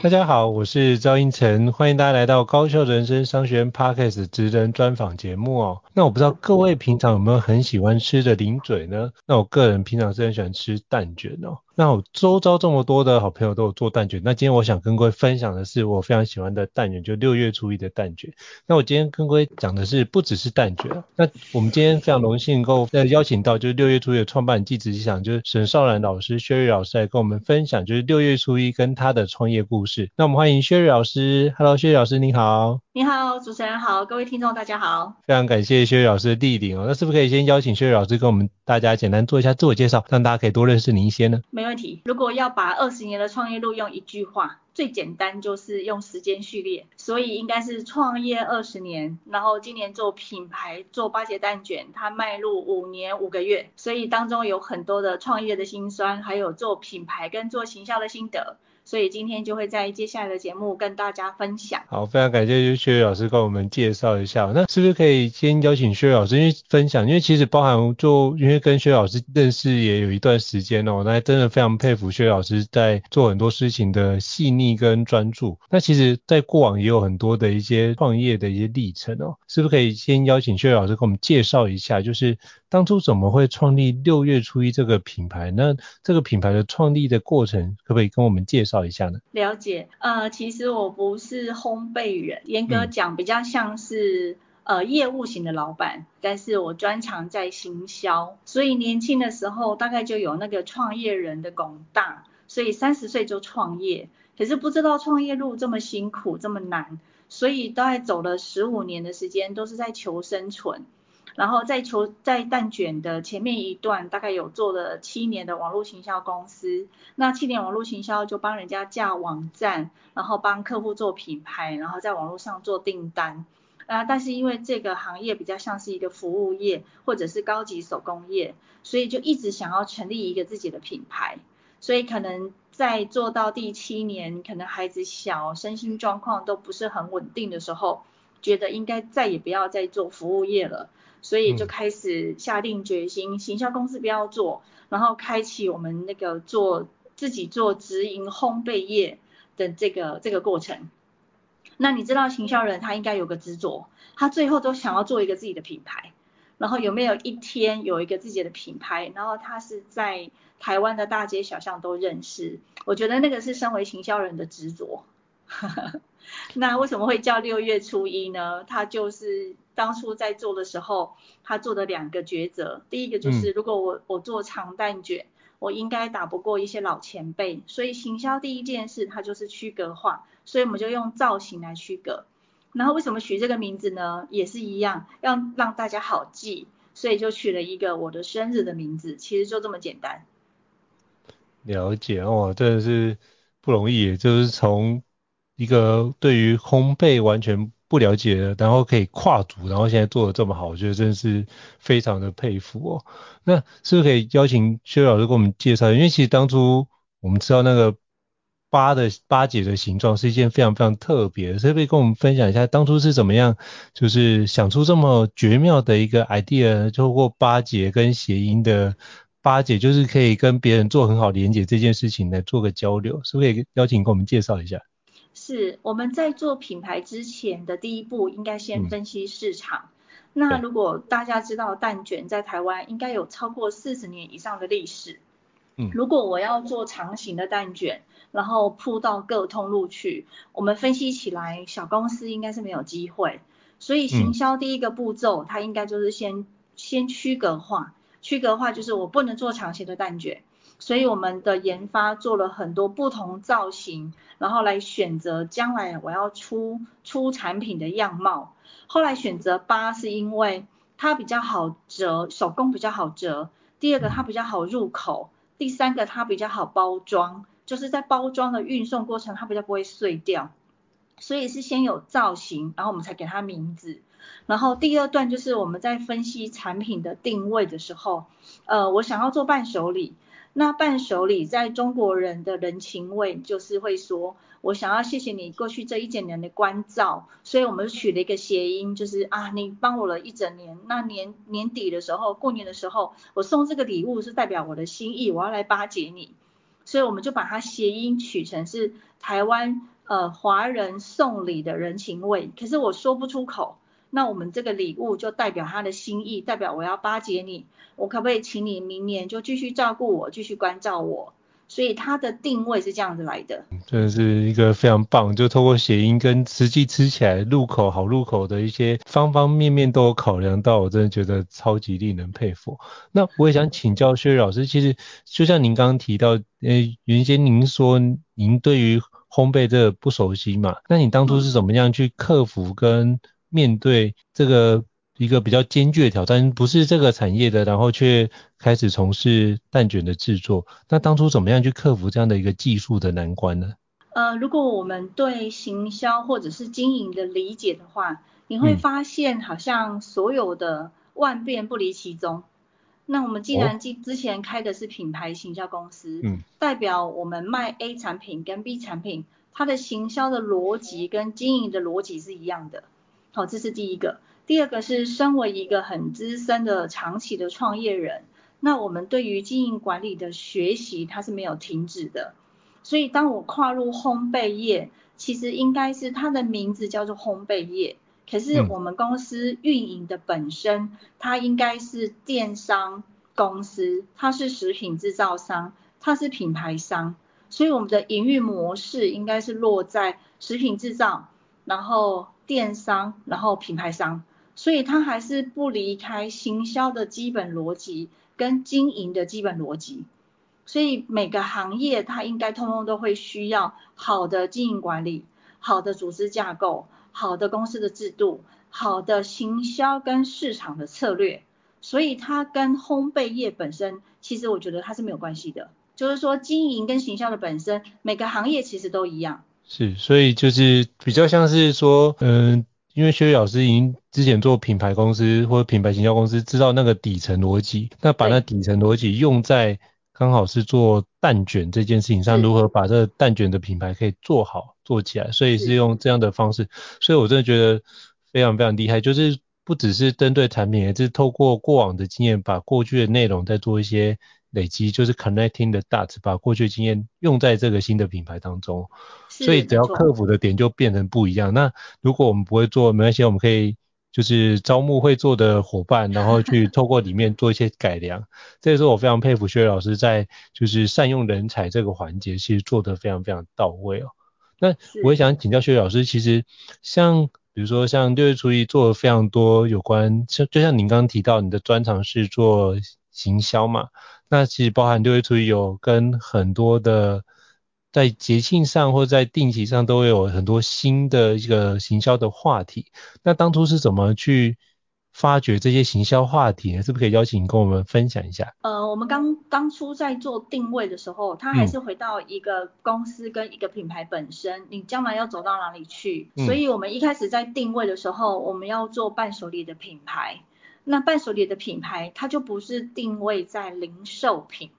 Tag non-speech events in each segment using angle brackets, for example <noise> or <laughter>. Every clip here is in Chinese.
大家好，我是赵英成，欢迎大家来到高效人生商学院 Podcast 职人专访节目哦。那我不知道各位平常有没有很喜欢吃的零嘴呢？那我个人平常是很喜欢吃蛋卷哦。那我周遭这么多的好朋友都有做蛋卷，那今天我想跟各位分享的是我非常喜欢的蛋卷，就六月初一的蛋卷。那我今天跟各位讲的是不只是蛋卷，那我们今天非常荣幸能够邀请到就是六月初一的创办人暨执行长，就是沈绍然老师 Sherry 老师来跟我们分享，就是六月初一跟他的创业故事。那我们欢迎 Sherry 老师，Hello，薛瑞老师您好。你好，主持人好，各位听众大家好。非常感谢 Sherry 老师的莅临哦，那是不是可以先邀请 Sherry 老师跟我们大家简单做一下自我介绍，让大家可以多认识您一些呢？没问题，如果要把二十年的创业路用一句话，最简单就是用时间序列，所以应该是创业二十年，然后今年做品牌做八节蛋卷，它迈入五年五个月，所以当中有很多的创业的辛酸，还有做品牌跟做行销的心得。所以今天就会在接下来的节目跟大家分享。好，非常感谢薛老师跟我们介绍一下。那是不是可以先邀请薛老师因为分享？因为其实包含做因为跟薛老师认识也有一段时间哦，那真的非常佩服薛老师在做很多事情的细腻跟专注。那其实，在过往也有很多的一些创业的一些历程哦，是不是可以先邀请薛老师给我们介绍一下？就是。当初怎么会创立六月初一这个品牌？那这个品牌的创立的过程，可不可以跟我们介绍一下呢？了解，呃，其实我不是烘焙人，严格讲比较像是、嗯、呃业务型的老板，但是我专长在行销，所以年轻的时候大概就有那个创业人的广大，所以三十岁就创业，可是不知道创业路这么辛苦这么难，所以大概走了十五年的时间，都是在求生存。然后在求在蛋卷的前面一段，大概有做了七年的网络行销公司。那七年网络行销就帮人家架网站，然后帮客户做品牌，然后在网络上做订单。啊，但是因为这个行业比较像是一个服务业或者是高级手工业，所以就一直想要成立一个自己的品牌。所以可能在做到第七年，可能孩子小，身心状况都不是很稳定的时候，觉得应该再也不要再做服务业了。所以就开始下定决心，嗯、行销公司不要做，然后开启我们那个做自己做直营烘焙业的这个这个过程。那你知道行销人他应该有个执着，他最后都想要做一个自己的品牌。然后有没有一天有一个自己的品牌，然后他是在台湾的大街小巷都认识？我觉得那个是身为行销人的执着。<laughs> 那为什么会叫六月初一呢？他就是。当初在做的时候，他做的两个抉择，第一个就是如果我我做长蛋卷，我应该打不过一些老前辈，所以行销第一件事它就是区隔化，所以我们就用造型来区隔。然后为什么取这个名字呢？也是一样，要让大家好记，所以就取了一个我的生日的名字，其实就这么简单。了解哦，真的是不容易，就是从一个对于烘焙完全。不了解的，然后可以跨组，然后现在做的这么好，我觉得真的是非常的佩服哦。那是不是可以邀请薛老师给我们介绍？因为其实当初我们知道那个八的八节的形状是一件非常非常特别的，所以可以跟我们分享一下当初是怎么样，就是想出这么绝妙的一个 idea，透过八节跟谐音的八节，就是可以跟别人做很好连接这件事情来做个交流，是不是可以邀请给我们介绍一下？是我们在做品牌之前的第一步，应该先分析市场。嗯、那如果大家知道蛋卷在台湾应该有超过四十年以上的历史。如果我要做长型的蛋卷，然后铺到各通路去，我们分析起来小公司应该是没有机会。所以行销第一个步骤，它应该就是先先区隔化，区隔化就是我不能做长型的蛋卷。所以我们的研发做了很多不同造型，然后来选择将来我要出出产品的样貌。后来选择八是因为它比较好折，手工比较好折。第二个它比较好入口，第三个它比较好包装，就是在包装的运送过程它比较不会碎掉。所以是先有造型，然后我们才给它名字。然后第二段就是我们在分析产品的定位的时候，呃，我想要做伴手礼。那伴手礼在中国人的人情味就是会说，我想要谢谢你过去这一整年的关照，所以我们取了一个谐音，就是啊，你帮我了一整年，那年年底的时候，过年的时候，我送这个礼物是代表我的心意，我要来巴结你，所以我们就把它谐音取成是台湾呃华人送礼的人情味，可是我说不出口。那我们这个礼物就代表他的心意，代表我要巴结你，我可不可以请你明年就继续照顾我，继续关照我？所以它的定位是这样子来的。真的是一个非常棒，就透过谐音跟实际吃起来入口好入口的一些方方面面都有考量到，我真的觉得超级令人佩服。那我也想请教薛老师，其实就像您刚刚提到，呃，原先您说您对于烘焙这个不熟悉嘛，那你当初是怎么样去克服跟面对这个一个比较艰巨的挑战，不是这个产业的，然后却开始从事蛋卷的制作，那当初怎么样去克服这样的一个技术的难关呢？呃，如果我们对行销或者是经营的理解的话，你会发现好像所有的万变不离其宗。嗯、那我们既然之之前开的是品牌行销公司，嗯，代表我们卖 A 产品跟 B 产品，它的行销的逻辑跟经营的逻辑是一样的。好，这是第一个。第二个是身为一个很资深的长期的创业人，那我们对于经营管理的学习它是没有停止的。所以当我跨入烘焙业，其实应该是它的名字叫做烘焙业，可是我们公司运营的本身，它应该是电商公司，它是食品制造商，它是品牌商，所以我们的营运模式应该是落在食品制造，然后。电商，然后品牌商，所以它还是不离开行销的基本逻辑跟经营的基本逻辑。所以每个行业它应该通通都会需要好的经营管理、好的组织架构、好的公司的制度、好的行销跟市场的策略。所以它跟烘焙业本身，其实我觉得它是没有关系的。就是说经营跟行销的本身，每个行业其实都一样。是，所以就是比较像是说，嗯、呃，因为薛老师已经之前做品牌公司或者品牌行销公司，知道那个底层逻辑，那把那底层逻辑用在刚好是做蛋卷这件事情上，如何把这个蛋卷的品牌可以做好做起来，所以是用这样的方式，所以我真的觉得非常非常厉害，就是不只是针对产品，也是透过过往的经验，把过去的内容再做一些累积，就是 connecting the dots，把过去的经验用在这个新的品牌当中。所以只要克服的点就变成不一样。那如果我们不会做，没关系，我们可以就是招募会做的伙伴，然后去透过里面做一些改良。这也是我非常佩服薛老师在就是善用人才这个环节，其实做得非常非常到位哦。那我也想请教薛老师，其实像比如说像六月初一做了非常多有关，像就像您刚刚提到你的专长是做行销嘛，那其实包含六月初一有跟很多的。在节庆上或者在定期上都会有很多新的一个行销的话题。那当初是怎么去发掘这些行销话题呢？是不是可以邀请你跟我们分享一下？呃，我们刚当初在做定位的时候，它还是回到一个公司跟一个品牌本身，嗯、你将来要走到哪里去？嗯、所以我们一开始在定位的时候，我们要做伴手礼的品牌。那伴手礼的品牌，它就不是定位在零售品。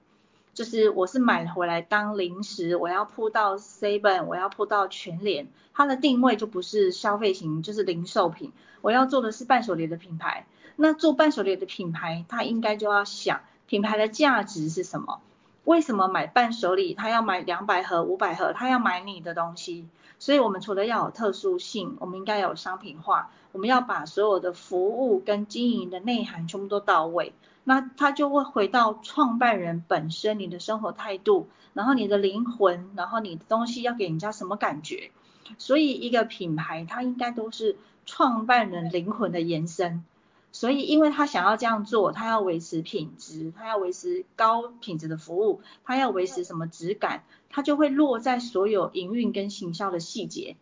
就是我是买回来当零食，我要铺到 Seven，我要铺到全联，它的定位就不是消费型，就是零售品。我要做的是伴手礼的品牌。那做伴手礼的品牌，它应该就要想品牌的价值是什么？为什么买伴手礼，他要买两百盒、五百盒，他要买你的东西？所以我们除了要有特殊性，我们应该有商品化，我们要把所有的服务跟经营的内涵全部都到位。那他就会回到创办人本身，你的生活态度，然后你的灵魂，然后你的东西要给人家什么感觉？所以一个品牌，它应该都是创办人灵魂的延伸。所以因为他想要这样做，他要维持品质，他要维持高品质的服务，他要维持什么质感，他就会落在所有营运跟行销的细节。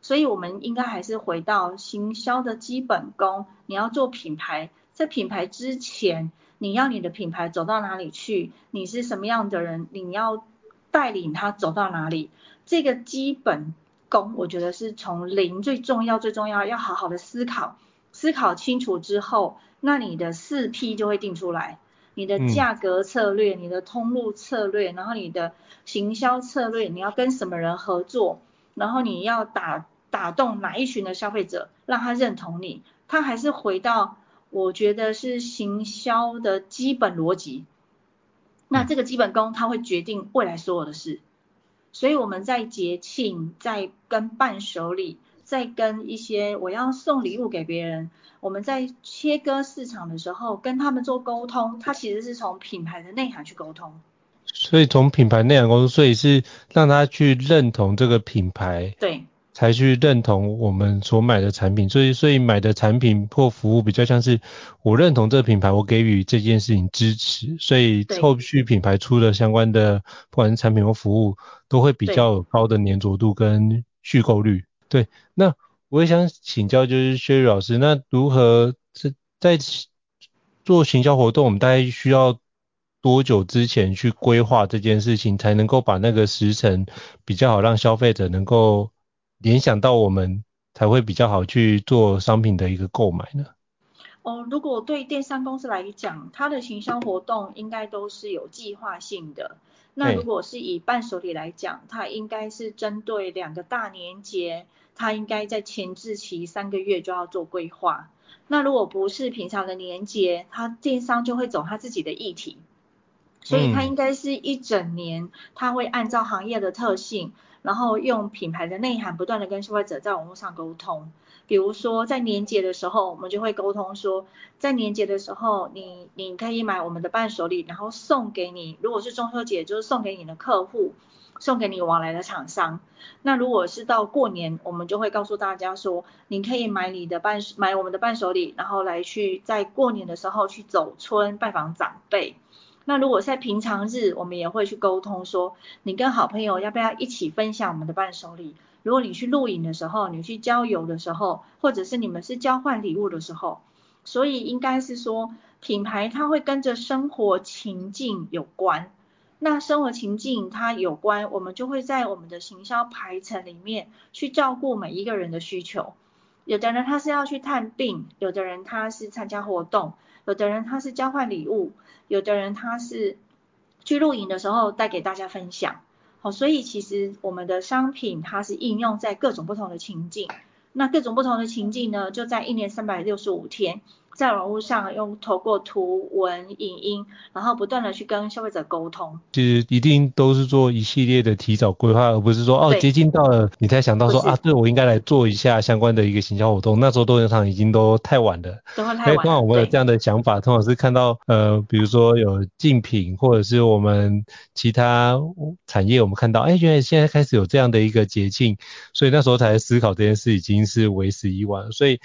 所以我们应该还是回到行销的基本功，你要做品牌。在品牌之前，你要你的品牌走到哪里去？你是什么样的人？你要带领他走到哪里？这个基本功，我觉得是从零最重要、最重要，要好好的思考，思考清楚之后，那你的四 P 就会定出来，你的价格策略、嗯、你的通路策略，然后你的行销策略，你要跟什么人合作，然后你要打打动哪一群的消费者，让他认同你，他还是回到我觉得是行销的基本逻辑。那这个基本功，它会决定未来所有的事。所以我们在节庆，在跟伴手礼，在跟一些我要送礼物给别人，我们在切割市场的时候，跟他们做沟通，它其实是从品牌的内涵去沟通。所以从品牌内涵沟通，所以是让他去认同这个品牌。对。才去认同我们所买的产品，所以所以买的产品或服务比较像是我认同这个品牌，我给予这件事情支持，所以后续品牌出的相关的不管是产品或服务，都会比较有高的粘着度跟续购率。对，那我也想请教就是 Sherry 老师，那如何在做行销活动，我们大概需要多久之前去规划这件事情，才能够把那个时程比较好，让消费者能够联想到我们才会比较好去做商品的一个购买呢？哦，如果对电商公司来讲，它的行销活动应该都是有计划性的。那如果是以伴手礼来讲，它应该是针对两个大年节，它应该在前置期三个月就要做规划。那如果不是平常的年节，它电商就会走它自己的议题，所以它应该是一整年，它会按照行业的特性。然后用品牌的内涵不断的跟消费者在网络上沟通，比如说在年节的时候，我们就会沟通说，在年节的时候，你你可以买我们的伴手礼，然后送给你，如果是中秋节，就是送给你的客户，送给你往来的厂商。那如果是到过年，我们就会告诉大家说，你可以买你的伴买我们的伴手礼，然后来去在过年的时候去走春拜访长辈。那如果在平常日，我们也会去沟通说，你跟好朋友要不要一起分享我们的伴手礼？如果你去露营的时候，你去郊游的时候，或者是你们是交换礼物的时候，所以应该是说，品牌它会跟着生活情境有关。那生活情境它有关，我们就会在我们的行销排程里面去照顾每一个人的需求。有的人他是要去探病，有的人他是参加活动，有的人他是交换礼物。有的人他是去露营的时候带给大家分享，好，所以其实我们的商品它是应用在各种不同的情境，那各种不同的情境呢，就在一年三百六十五天。在网络上用透过图文影音，然后不断的去跟消费者沟通。其实一定都是做一系列的提早规划，而不是说哦接近到了你才想到说啊，对我应该来做一下相关的一个行销活动。那时候通常已经都太晚了。都会太晚了。通常我们有这样的想法，通常是看到呃比如说有竞品或者是我们其他产业，我们看到哎原来现在开始有这样的一个节庆，所以那时候才思考这件事已经是为时已晚。所以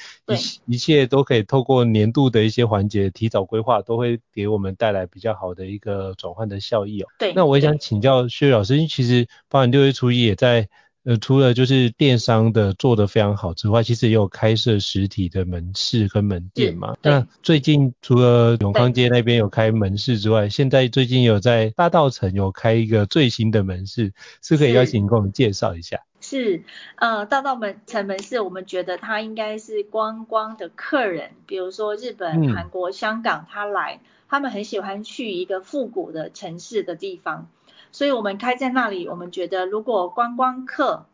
一一切都可以透过年。年度的一些环节提早规划，都会给我们带来比较好的一个转换的效益哦。对，那我也想请教 Sherry 老师，因为其实包含六月初一也在，呃，除了就是电商的做得非常好之外，其实也有开设实体的门市跟门店嘛。那最近除了永康街那边有开门市之外，现在最近有在大道城有开一个最新的门市，是可以邀请你给我们介绍一下。是，呃，大稻埕门市，我们觉得它应该是观光的客人，比如说日本、韩国、香港，他来，他们很喜欢去一个复古的城市的地方，所以我们开在那里，我们觉得如果观光客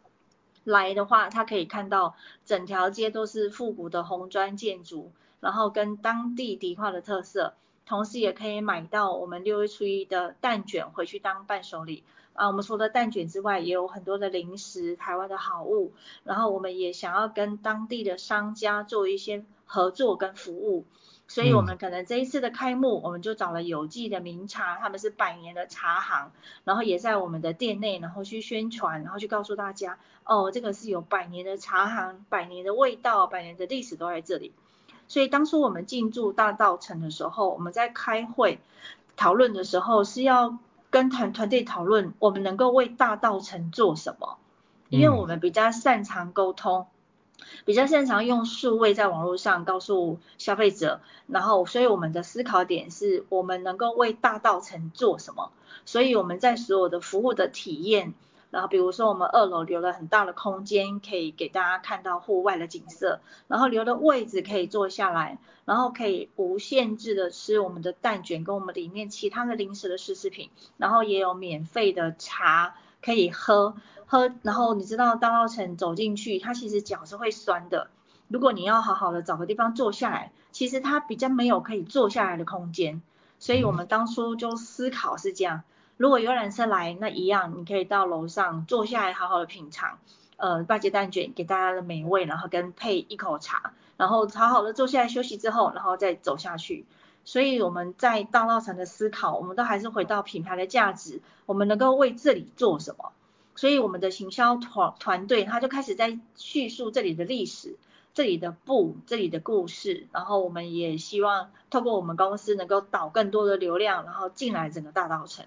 来的话，他可以看到整条街都是复古的红砖建筑，然后跟当地迪化的特色，同时也可以买到我们六月初一的蛋卷回去当伴手礼。啊，我们除了蛋卷之外，也有很多的零食，台湾的好物。然后我们也想要跟当地的商家做一些合作跟服务，所以我们可能这一次的开幕，我们就找了有记的名茶，他们是百年的茶行，然后也在我们的店内，然后去宣传，然后去告诉大家，哦，这个是有百年的茶行，百年的味道，百年的历史都在这里。所以当初我们进驻大道城的时候，我们在开会讨论的时候是要。跟团团队讨论，我们能够为大道城做什么？因为我们比较擅长沟通，比较擅长用数位在网络上告诉消费者，然后所以我们的思考点是我们能够为大道城做什么？所以我们在所有的服务的体验，然后比如说我们二楼留了很大的空间，可以给大家看到户外的景色，然后留的位置可以坐下来，然后可以无限制的吃我们的蛋卷跟我们里面其他的零食的试吃品，然后也有免费的茶可以喝喝，然后你知道大稻埕走进去，它其实脚是会酸的，如果你要好好的找个地方坐下来，其实它比较没有可以坐下来的空间，所以我们当初就思考是这样。如果游览车来，那一样，你可以到楼上坐下来，好好的品尝，呃，八节蛋卷给大家的美味，然后跟配一口茶，然后好好的坐下来休息之后，然后再走下去。所以我们在大稻埕的思考，我们都还是回到品牌的价值，我们能够为这里做什么？所以我们的行销团团队他就开始在叙述这里的历史、这里的布、这里的故事，然后我们也希望透过我们公司能够导更多的流量，然后进来整个大稻埕。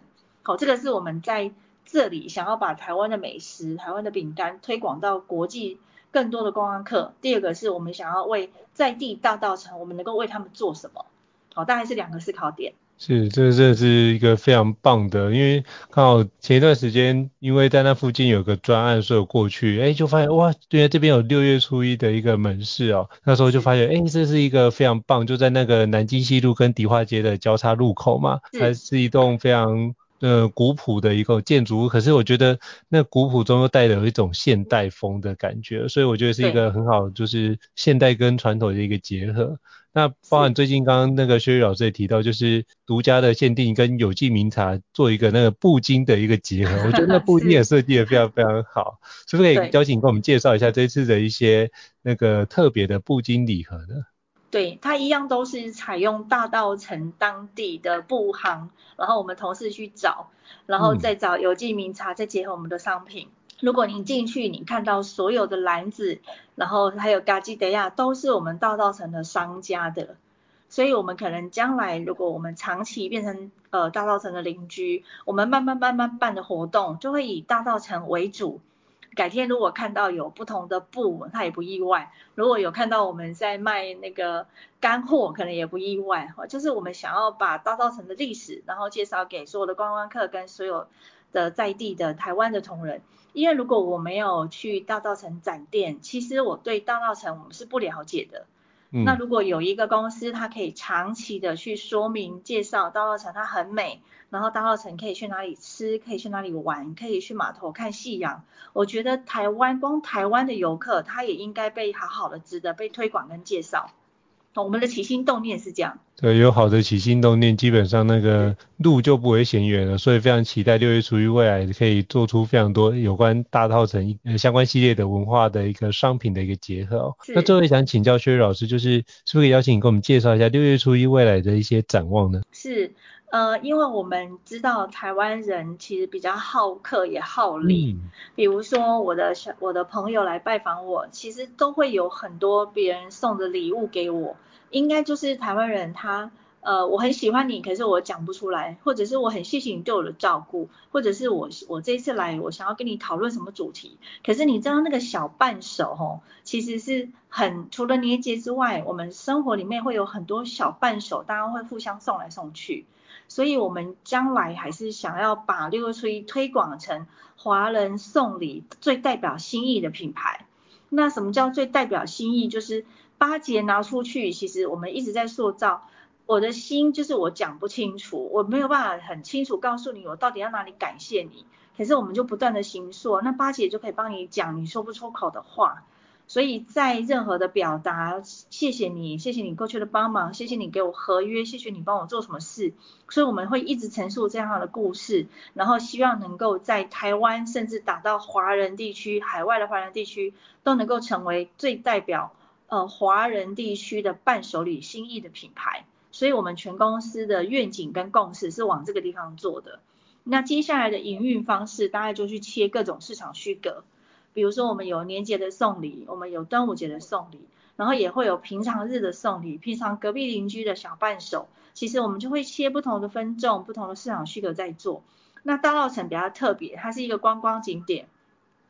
好，这个是我们在这里想要把台湾的美食、台湾的饼干推广到国际更多的观光客。第二个是我们想要为在地大道城，我们能够为他们做什么？好，大概是两个思考点。是，这个这是一个非常棒的，因为刚好前一段时间，因为在那附近有个专案，所以我过去，哎，就发现哇，原来，这边有六月初一的一个门市哦，那时候就发现，哎，这是一个非常棒，就在那个南京西路跟迪化街的交叉路口嘛，还是一栋非常。呃，古朴的一个建筑物，可是我觉得那古朴中又带有一种现代风的感觉，所以我觉得是一个很好，就是现代跟传统的一个结合。那包含最近刚刚那个薛玉老师也提到，就是独家的限定跟有机名茶做一个那个布巾的一个结合，我觉得那布巾也 <laughs> 设计的非常非常好，是不是可以邀请跟我们介绍一下这次的一些那个特别的布巾礼盒呢？对，它一样都是采用大道城当地的布行，然后我们同事去找，然后再找有机名茶，再结合我们的商品。嗯、如果你进去，你看到所有的篮子，然后还有嘎吉德亚，都是我们大道城的商家的。所以，我们可能将来如果我们长期变成呃大道城的邻居，我们慢慢慢慢办的活动，就会以大道城为主。改天如果看到有不同的布，他也不意外。如果有看到我们在卖那个干货，可能也不意外。就是我们想要把大稻埕的历史，然后介绍给所有的观光客跟所有的在地的台湾的同仁。因为如果我没有去大稻埕展店，其实我对大稻埕我们是不了解的。嗯、那如果有一个公司，它可以长期的去说明介绍大稻城，它很美，然后大稻城可以去哪里吃，可以去哪里玩，可以去码头看夕阳。我觉得台湾光台湾的游客，他也应该被好好的值得被推广跟介绍。我们的起心动念是这样。对，有好的起心动念，基本上那个路就不会嫌远了。所以非常期待六月初一未来可以做出非常多有关大稻埕相关系列的文化的一个商品的一个结合哦。那最后想请教薛老师，就是是不是可以邀请你跟我们介绍一下六月初一未来的一些展望呢？是。呃，因为我们知道台湾人其实比较好客也好礼，嗯、比如说我的小我的朋友来拜访我，其实都会有很多别人送的礼物给我，应该就是台湾人他呃我很喜欢你，可是我讲不出来，或者是我很谢谢你对我的照顾，或者是我我这一次来我想要跟你讨论什么主题，可是你知道那个小伴手吼，其实是很除了年节之外，我们生活里面会有很多小伴手，大家会互相送来送去。所以，我们将来还是想要把六月初一推广成华人送礼最代表心意的品牌。那什么叫最代表心意？就是八节拿出去，其实我们一直在塑造我的心，就是我讲不清楚，我没有办法很清楚告诉你我到底要哪里感谢你。可是我们就不断的行塑，那八姐就可以帮你讲你说不出口的话。所以在任何的表达，谢谢你，谢谢你过去的帮忙，谢谢你给我合约，谢谢你帮我做什么事。所以我们会一直陈述这样的故事，然后希望能够在台湾，甚至打到华人地区、海外的华人地区，都能够成为最代表呃华人地区的伴手礼心意的品牌。所以我们全公司的愿景跟共识是往这个地方做的。那接下来的营运方式，大概就去切各种市场区隔。比如说，我们有年节的送礼，我们有端午节的送礼，然后也会有平常日的送礼，平常隔壁邻居的小伴手，其实我们就会切不同的分众、不同的市场需求在做。那大稻城比较特别，它是一个观光景点，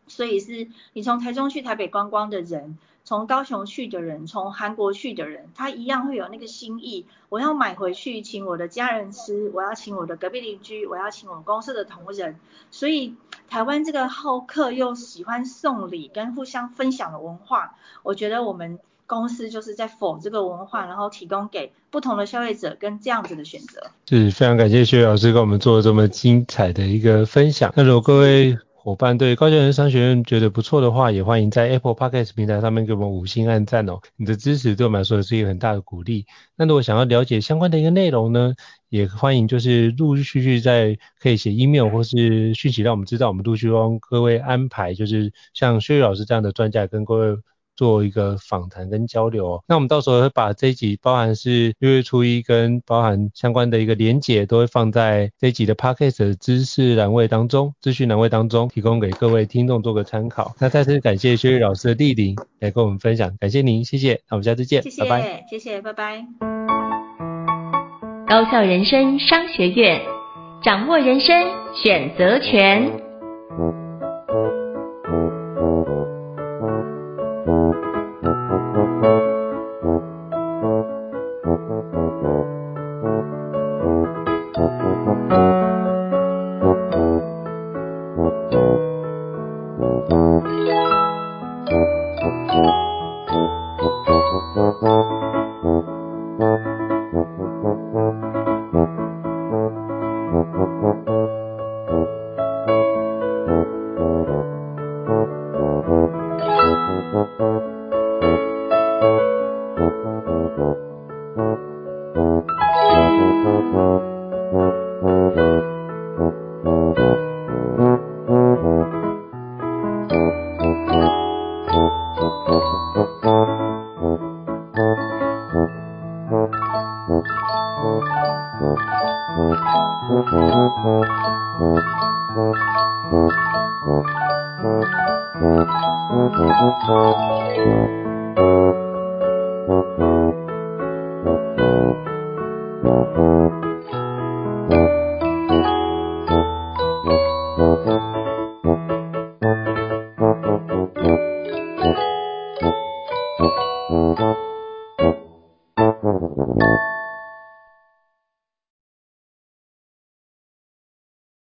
所以是你从台中去台北观光的人，从高雄去的人，从韩国去的人，他一样会有那个心意。我要买回去，请我的家人吃，我要请我的隔壁邻居，我要请我们公司的同仁。所以台湾这个好客又喜欢送礼跟互相分享的文化，我觉得我们公司就是在否这个文化，然后提供给不同的消费者跟这样子的选择。是非常感谢薛老师跟我们做这么精彩的一个分享。那如果各位伙伴对高教人商学院觉得不错的话，也欢迎在 Apple Podcast 平台上面给我们五星按赞哦。你的支持对我们来说是一个很大的鼓励。那如果想要了解相关的一个内容呢，也欢迎就是陆陆续续在可以写 email 或是讯息让我们知道，我们陆续帮各位安排，就是像薛老师这样的专家跟各位。做一个访谈跟交流哦，那我们到时候会把这一集包含是六月初一跟包含相关的一个连结，都会放在这一集的 podcast 的知识栏位当中、资讯栏位当中，提供给各位听众做个参考。那再次感谢薛玉老师的莅临来跟我们分享，感谢您，谢谢，那我们下次见，谢谢，拜拜，谢谢，拜拜。高校人生商学院，掌握人生选择权。